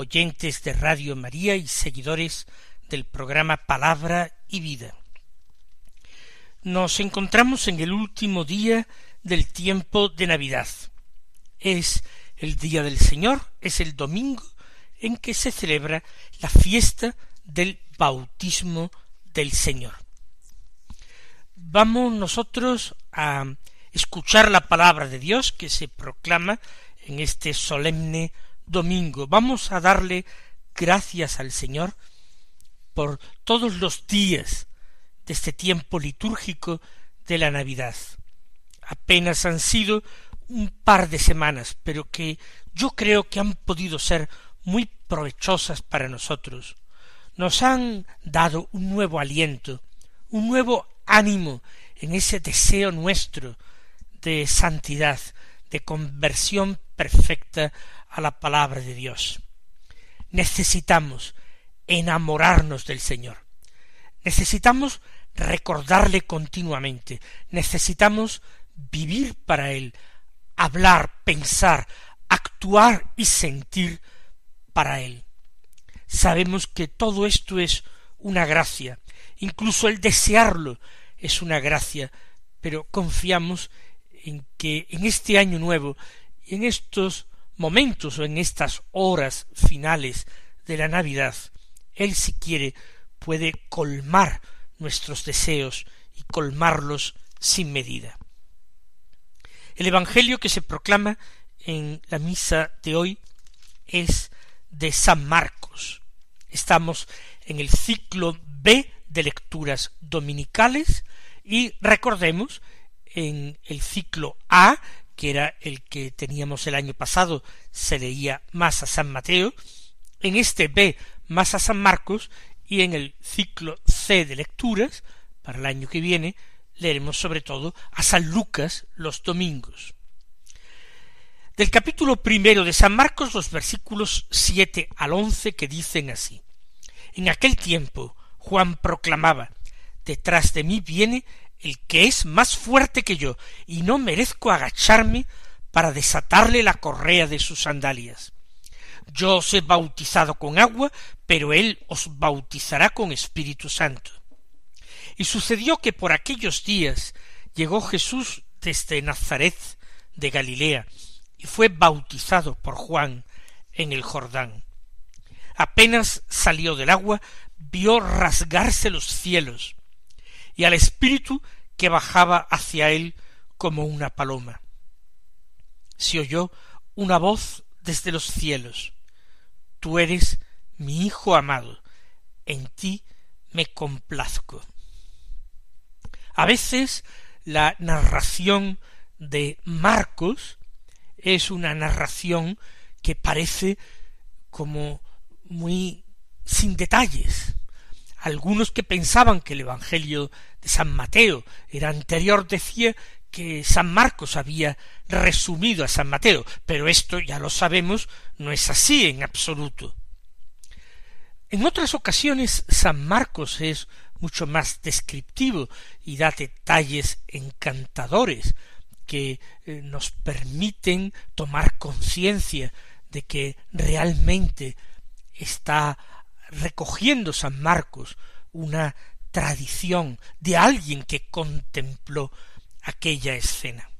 oyentes de Radio María y seguidores del programa Palabra y Vida. Nos encontramos en el último día del tiempo de Navidad. Es el día del Señor, es el domingo en que se celebra la fiesta del bautismo del Señor. Vamos nosotros a escuchar la palabra de Dios que se proclama en este solemne domingo. Vamos a darle gracias al Señor por todos los días de este tiempo litúrgico de la Navidad. Apenas han sido un par de semanas, pero que yo creo que han podido ser muy provechosas para nosotros. Nos han dado un nuevo aliento, un nuevo ánimo en ese deseo nuestro de santidad, de conversión perfecta a la palabra de Dios. Necesitamos enamorarnos del Señor. Necesitamos recordarle continuamente. Necesitamos vivir para Él, hablar, pensar, actuar y sentir para Él. Sabemos que todo esto es una gracia, incluso el desearlo es una gracia, pero confiamos en que en este año nuevo en estos momentos o en estas horas finales de la Navidad, Él si quiere puede colmar nuestros deseos y colmarlos sin medida. El Evangelio que se proclama en la misa de hoy es de San Marcos. Estamos en el ciclo B de lecturas dominicales y recordemos en el ciclo A que era el que teníamos el año pasado, se leía más a San Mateo, en este B más a San Marcos, y en el ciclo C de lecturas, para el año que viene, leeremos sobre todo a San Lucas los domingos. Del capítulo primero de San Marcos, los versículos siete al once que dicen así. En aquel tiempo Juan proclamaba Detrás de mí viene el que es más fuerte que yo, y no merezco agacharme para desatarle la correa de sus sandalias. Yo os he bautizado con agua, pero él os bautizará con Espíritu Santo. Y sucedió que por aquellos días llegó Jesús desde Nazaret de Galilea, y fue bautizado por Juan en el Jordán. Apenas salió del agua, vio rasgarse los cielos, y al Espíritu que bajaba hacia él como una paloma. Se oyó una voz desde los cielos. Tú eres mi Hijo amado, en ti me complazco. A veces la narración de Marcos es una narración que parece como muy sin detalles, algunos que pensaban que el Evangelio de San Mateo era anterior decía que San Marcos había resumido a San Mateo, pero esto ya lo sabemos, no es así en absoluto. En otras ocasiones San Marcos es mucho más descriptivo y da detalles encantadores que eh, nos permiten tomar conciencia de que realmente está recogiendo San Marcos una tradición de alguien que contempló aquella escena.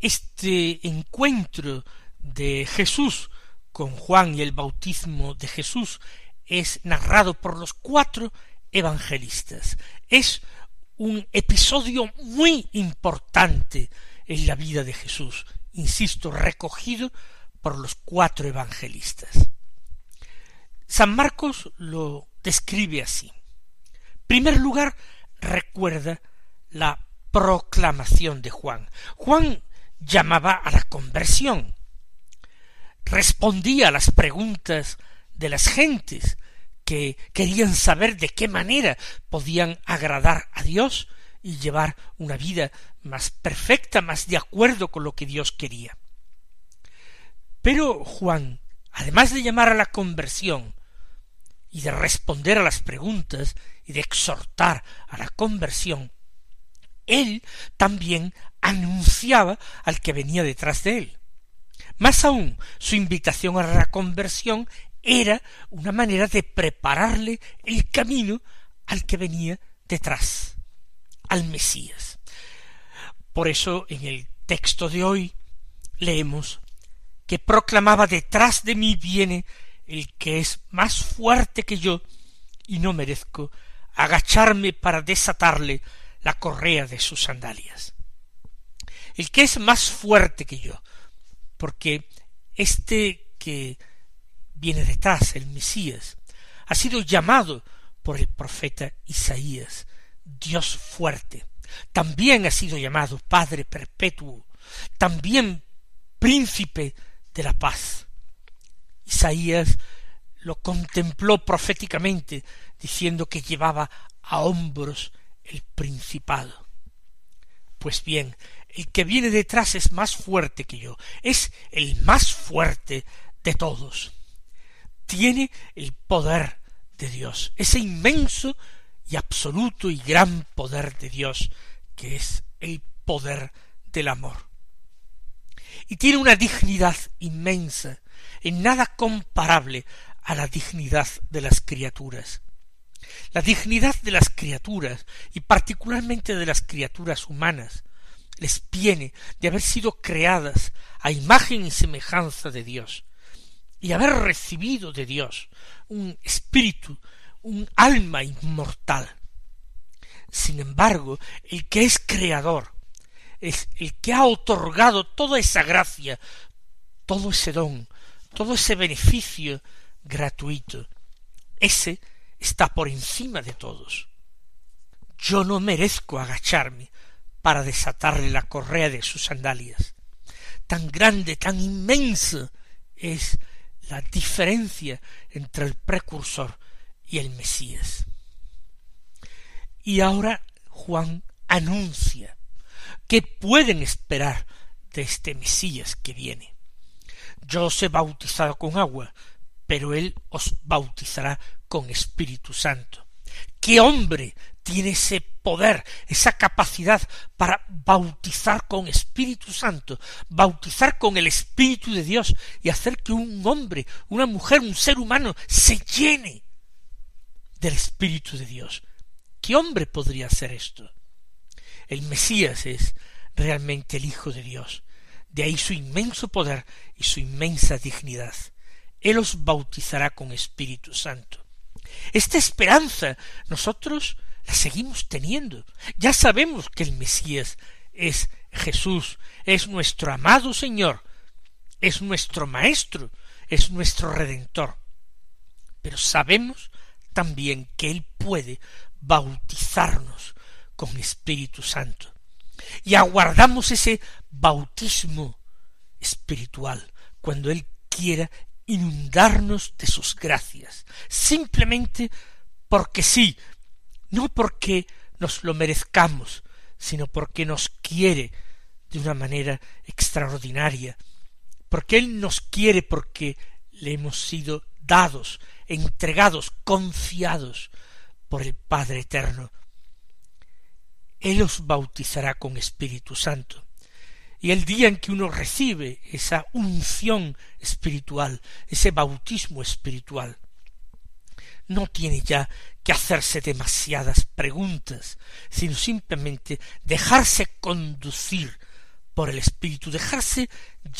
Este encuentro de Jesús con Juan y el bautismo de Jesús es narrado por los cuatro evangelistas. Es un episodio muy importante en la vida de Jesús, insisto, recogido por los cuatro evangelistas. San Marcos lo describe así. En primer lugar, recuerda la proclamación de Juan. Juan llamaba a la conversión. respondía a las preguntas de las gentes que querían saber de qué manera podían agradar a Dios y llevar una vida más perfecta, más de acuerdo con lo que Dios quería. Pero Juan, además de llamar a la conversión y de responder a las preguntas y de exhortar a la conversión, él también anunciaba al que venía detrás de él. Más aún, su invitación a la conversión era una manera de prepararle el camino al que venía detrás, al Mesías. Por eso en el texto de hoy leemos que proclamaba detrás de mí viene el que es más fuerte que yo y no merezco agacharme para desatarle la correa de sus sandalias. El que es más fuerte que yo, porque este que viene detrás, el Mesías, ha sido llamado por el profeta Isaías, Dios fuerte. También ha sido llamado Padre perpetuo, también príncipe de la paz. Isaías lo contempló proféticamente, diciendo que llevaba a hombros el principado. Pues bien, el que viene detrás es más fuerte que yo, es el más fuerte de todos. Tiene el poder de Dios, ese inmenso y absoluto y gran poder de Dios, que es el poder del amor. Y tiene una dignidad inmensa, en nada comparable a la dignidad de las criaturas. La dignidad de las criaturas, y particularmente de las criaturas humanas, les viene de haber sido creadas a imagen y semejanza de Dios, y haber recibido de Dios un espíritu, un alma inmortal. Sin embargo, el que es creador, es el que ha otorgado toda esa gracia, todo ese don, todo ese beneficio gratuito, ese está por encima de todos. Yo no merezco agacharme para desatarle la correa de sus sandalias. Tan grande, tan inmensa es la diferencia entre el precursor y el Mesías. Y ahora Juan anuncia que pueden esperar de este Mesías que viene. Yo os he bautizado con agua, pero él os bautizará con Espíritu Santo. ¿Qué hombre tiene ese poder, esa capacidad para bautizar con Espíritu Santo, bautizar con el Espíritu de Dios y hacer que un hombre, una mujer, un ser humano se llene del Espíritu de Dios? ¿Qué hombre podría hacer esto? El Mesías es realmente el Hijo de Dios. De ahí su inmenso poder y su inmensa dignidad. Él os bautizará con Espíritu Santo. Esta esperanza nosotros la seguimos teniendo. Ya sabemos que el Mesías es Jesús, es nuestro amado Señor, es nuestro Maestro, es nuestro Redentor. Pero sabemos también que Él puede bautizarnos con Espíritu Santo. Y aguardamos ese bautismo espiritual cuando Él quiera inundarnos de sus gracias, simplemente porque sí, no porque nos lo merezcamos, sino porque nos quiere de una manera extraordinaria, porque Él nos quiere porque le hemos sido dados, entregados, confiados por el Padre Eterno. Él os bautizará con Espíritu Santo y el día en que uno recibe esa unción espiritual, ese bautismo espiritual, no tiene ya que hacerse demasiadas preguntas, sino simplemente dejarse conducir por el Espíritu, dejarse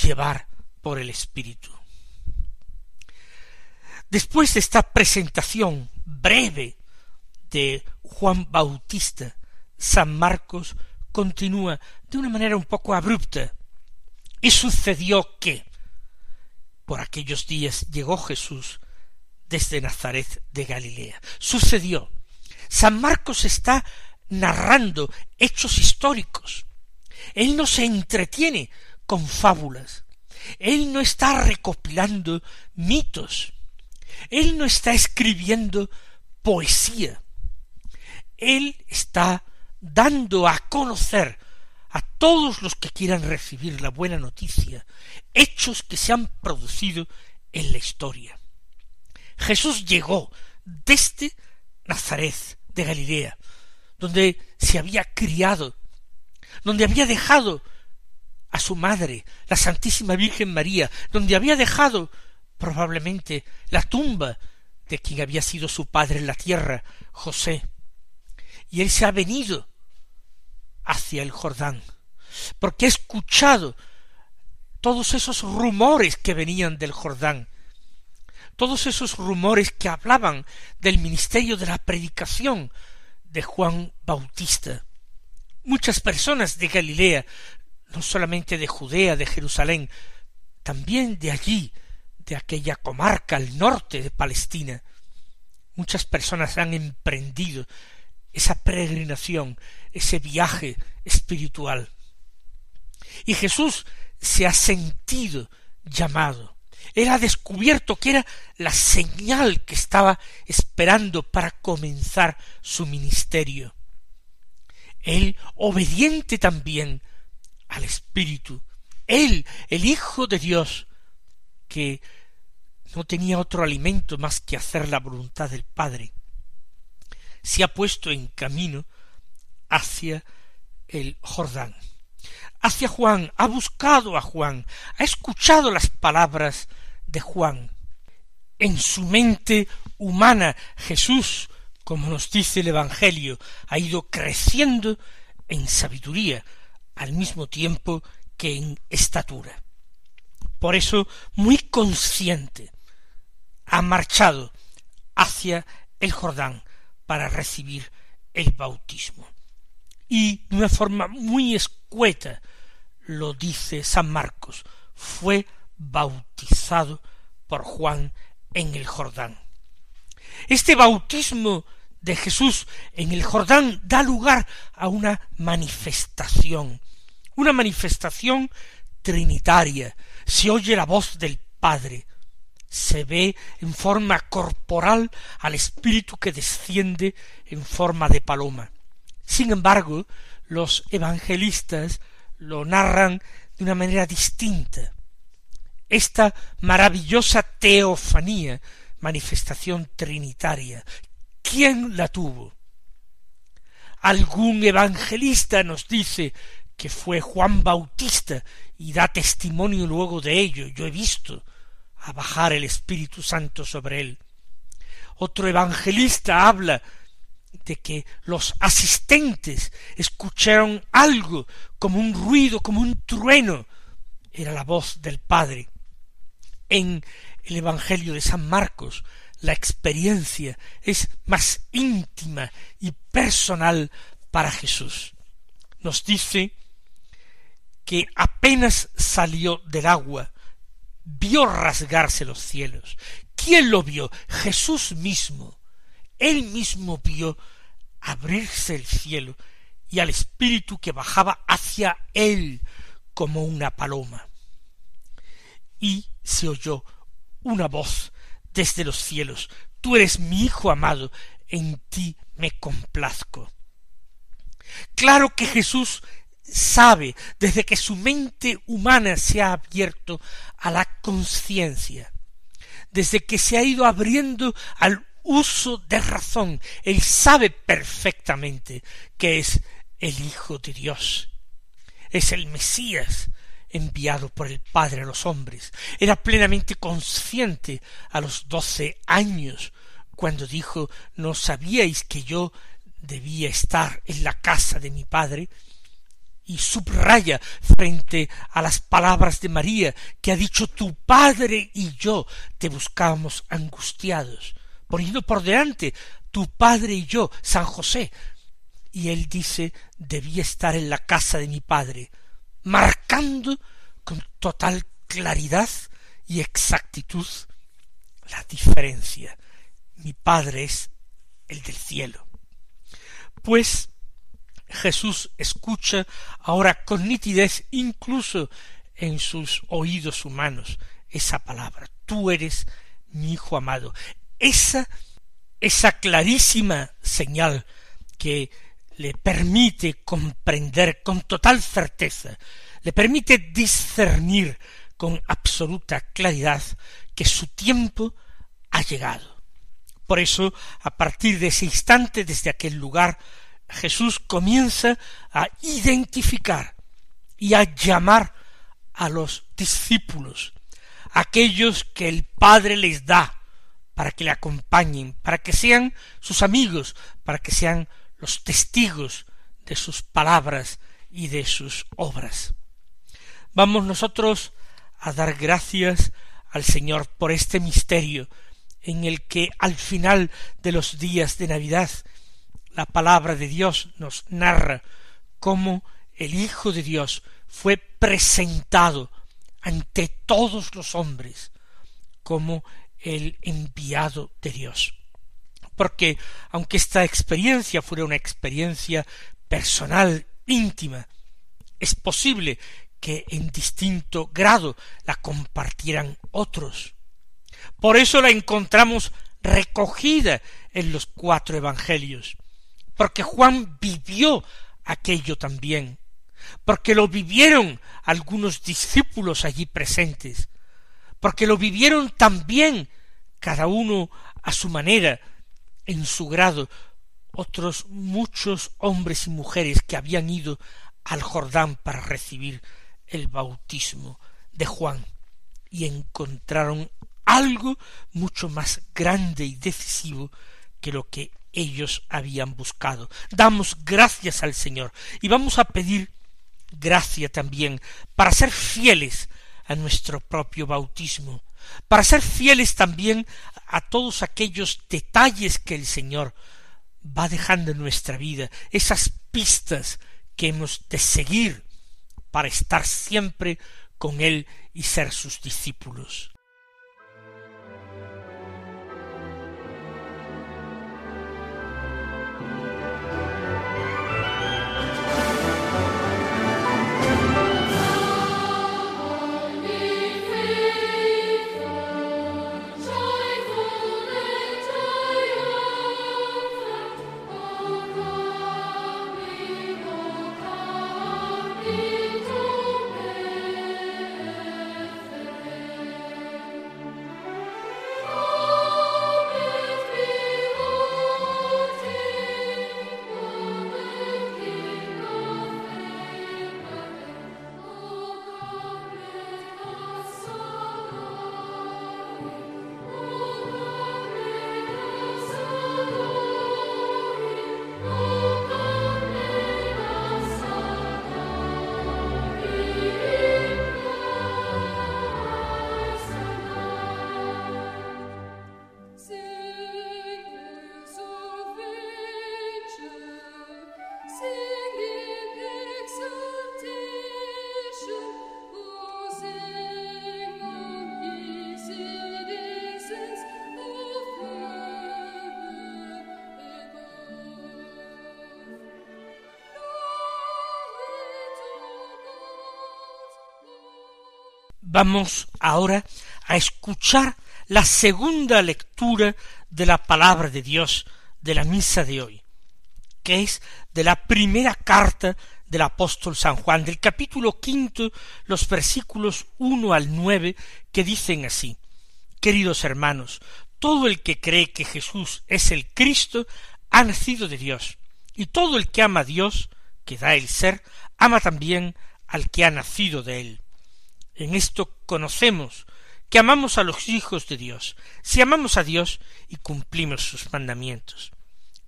llevar por el Espíritu. Después de esta presentación breve de Juan Bautista, San Marcos continúa de una manera un poco abrupta. Y sucedió que por aquellos días llegó Jesús desde Nazaret de Galilea. Sucedió. San Marcos está narrando hechos históricos. Él no se entretiene con fábulas. Él no está recopilando mitos. Él no está escribiendo poesía. Él está dando a conocer a todos los que quieran recibir la buena noticia hechos que se han producido en la historia. Jesús llegó desde Nazaret de Galilea, donde se había criado, donde había dejado a su madre, la Santísima Virgen María, donde había dejado probablemente la tumba de quien había sido su padre en la tierra, José. Y él se ha venido hacia el Jordán, porque ha escuchado todos esos rumores que venían del Jordán, todos esos rumores que hablaban del ministerio de la predicación de Juan Bautista. Muchas personas de Galilea, no solamente de Judea, de Jerusalén, también de allí, de aquella comarca al norte de Palestina, muchas personas han emprendido esa peregrinación, ese viaje espiritual. Y Jesús se ha sentido llamado. Él ha descubierto que era la señal que estaba esperando para comenzar su ministerio. Él, obediente también al Espíritu, él, el Hijo de Dios, que no tenía otro alimento más que hacer la voluntad del Padre, se ha puesto en camino hacia el Jordán hacia Juan, ha buscado a Juan, ha escuchado las palabras de Juan. En su mente humana Jesús, como nos dice el Evangelio, ha ido creciendo en sabiduría, al mismo tiempo que en estatura. Por eso, muy consciente, ha marchado hacia el Jordán para recibir el bautismo. Y de una forma muy escueta lo dice San Marcos, fue bautizado por Juan en el Jordán. Este bautismo de Jesús en el Jordán da lugar a una manifestación, una manifestación trinitaria. Se oye la voz del Padre, se ve en forma corporal al Espíritu que desciende en forma de paloma. Sin embargo, los evangelistas lo narran de una manera distinta. Esta maravillosa teofanía, manifestación trinitaria, ¿quién la tuvo? Algún evangelista nos dice que fue Juan Bautista y da testimonio luego de ello. Yo he visto a bajar el Espíritu Santo sobre él. Otro evangelista habla de que los asistentes escucharon algo como un ruido, como un trueno. Era la voz del Padre. En el Evangelio de San Marcos la experiencia es más íntima y personal para Jesús. Nos dice que apenas salió del agua, vio rasgarse los cielos. ¿Quién lo vio? Jesús mismo él mismo vio abrirse el cielo y al espíritu que bajaba hacia él como una paloma. Y se oyó una voz desde los cielos, Tú eres mi Hijo amado, en ti me complazco. Claro que Jesús sabe desde que su mente humana se ha abierto a la conciencia, desde que se ha ido abriendo al uso de razón. Él sabe perfectamente que es el Hijo de Dios. Es el Mesías enviado por el Padre a los hombres. Era plenamente consciente a los doce años cuando dijo ¿No sabíais que yo debía estar en la casa de mi Padre? Y subraya frente a las palabras de María que ha dicho tu Padre y yo te buscábamos angustiados poniendo por delante tu padre y yo, San José. Y él dice, debía estar en la casa de mi padre, marcando con total claridad y exactitud la diferencia. Mi padre es el del cielo. Pues Jesús escucha ahora con nitidez incluso en sus oídos humanos esa palabra. Tú eres mi hijo amado. Esa, esa clarísima señal que le permite comprender con total certeza, le permite discernir con absoluta claridad que su tiempo ha llegado. Por eso, a partir de ese instante, desde aquel lugar, Jesús comienza a identificar y a llamar a los discípulos, aquellos que el Padre les da para que le acompañen, para que sean sus amigos, para que sean los testigos de sus palabras y de sus obras. Vamos nosotros a dar gracias al Señor por este misterio en el que al final de los días de Navidad la palabra de Dios nos narra cómo el Hijo de Dios fue presentado ante todos los hombres como el enviado de Dios. Porque aunque esta experiencia fuera una experiencia personal, íntima, es posible que en distinto grado la compartieran otros. Por eso la encontramos recogida en los cuatro evangelios, porque Juan vivió aquello también, porque lo vivieron algunos discípulos allí presentes, porque lo vivieron también cada uno a su manera, en su grado, otros muchos hombres y mujeres que habían ido al Jordán para recibir el bautismo de Juan y encontraron algo mucho más grande y decisivo que lo que ellos habían buscado. Damos gracias al Señor y vamos a pedir gracia también para ser fieles a nuestro propio bautismo, para ser fieles también a todos aquellos detalles que el Señor va dejando en nuestra vida, esas pistas que hemos de seguir para estar siempre con Él y ser sus discípulos. Vamos ahora a escuchar la segunda lectura de la palabra de Dios de la misa de hoy, que es de la primera carta del apóstol San Juan, del capítulo quinto, los versículos uno al nueve, que dicen así Queridos hermanos, todo el que cree que Jesús es el Cristo ha nacido de Dios, y todo el que ama a Dios, que da el ser, ama también al que ha nacido de él. En esto conocemos que amamos a los hijos de Dios, si amamos a Dios y cumplimos sus mandamientos.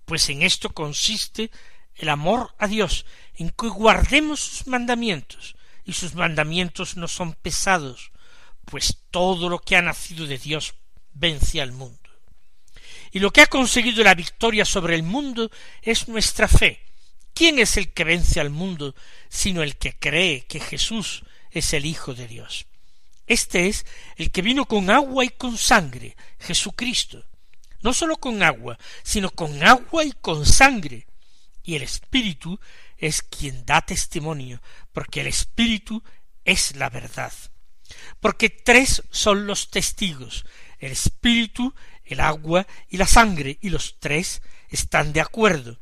Pues en esto consiste el amor a Dios, en que guardemos sus mandamientos, y sus mandamientos no son pesados, pues todo lo que ha nacido de Dios vence al mundo. Y lo que ha conseguido la victoria sobre el mundo es nuestra fe. ¿Quién es el que vence al mundo sino el que cree que Jesús es el Hijo de Dios. Este es el que vino con agua y con sangre, Jesucristo. No sólo con agua, sino con agua y con sangre. Y el Espíritu es quien da testimonio, porque el Espíritu es la verdad. Porque tres son los testigos, el espíritu, el agua y la sangre, y los tres están de acuerdo.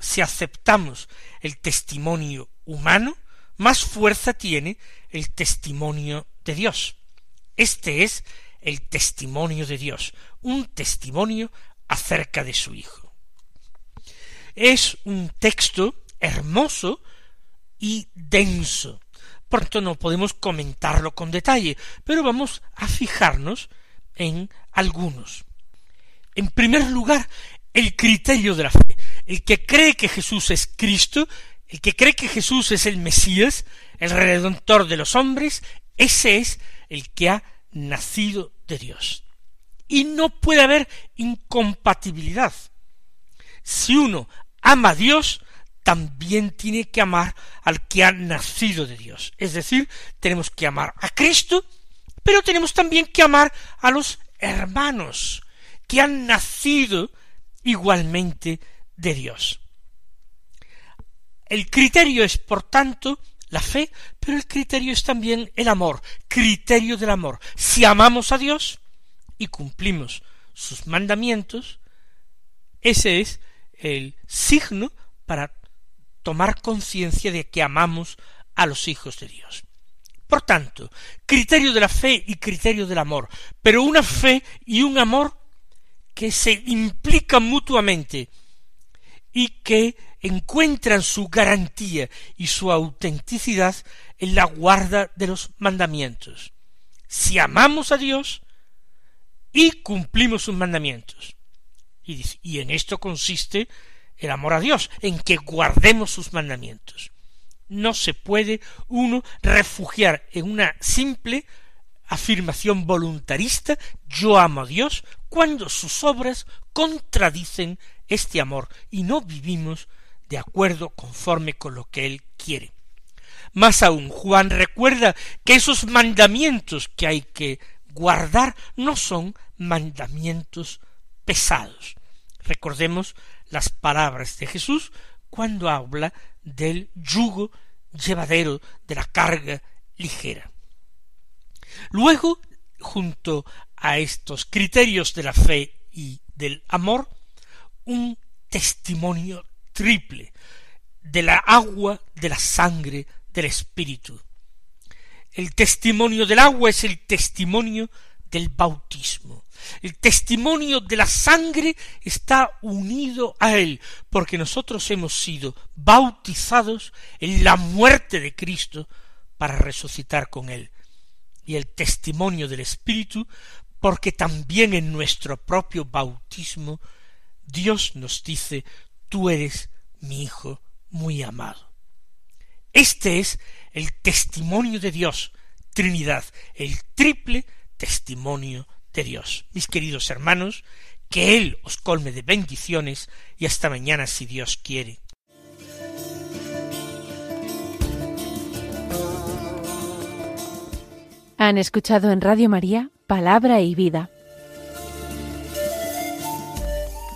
Si aceptamos el testimonio humano, más fuerza tiene el testimonio de Dios. Este es el testimonio de Dios, un testimonio acerca de su Hijo. Es un texto hermoso y denso. Por tanto, no podemos comentarlo con detalle, pero vamos a fijarnos en algunos. En primer lugar, el criterio de la fe. El que cree que Jesús es Cristo, el que cree que Jesús es el Mesías, el Redentor de los hombres, ese es el que ha nacido de Dios. Y no puede haber incompatibilidad. Si uno ama a Dios, también tiene que amar al que ha nacido de Dios. Es decir, tenemos que amar a Cristo, pero tenemos también que amar a los hermanos que han nacido igualmente de Dios. El criterio es, por tanto, la fe, pero el criterio es también el amor, criterio del amor. Si amamos a Dios y cumplimos sus mandamientos, ese es el signo para tomar conciencia de que amamos a los hijos de Dios. Por tanto, criterio de la fe y criterio del amor, pero una fe y un amor que se implican mutuamente y que encuentran su garantía y su autenticidad en la guarda de los mandamientos. Si amamos a Dios y cumplimos sus mandamientos. Y, y en esto consiste el amor a Dios, en que guardemos sus mandamientos. No se puede uno refugiar en una simple afirmación voluntarista yo amo a Dios cuando sus obras contradicen este amor y no vivimos de acuerdo conforme con lo que Él quiere. Más aún, Juan recuerda que esos mandamientos que hay que guardar no son mandamientos pesados. Recordemos las palabras de Jesús cuando habla del yugo llevadero, de la carga ligera. Luego, junto a estos criterios de la fe y del amor, un testimonio triple de la agua, de la sangre, del espíritu. El testimonio del agua es el testimonio del bautismo. El testimonio de la sangre está unido a él, porque nosotros hemos sido bautizados en la muerte de Cristo para resucitar con él. Y el testimonio del Espíritu, porque también en nuestro propio bautismo Dios nos dice, tú eres mi Hijo muy amado. Este es el testimonio de Dios, Trinidad, el triple testimonio de Dios. Mis queridos hermanos, que Él os colme de bendiciones y hasta mañana si Dios quiere. Han escuchado en Radio María Palabra y Vida,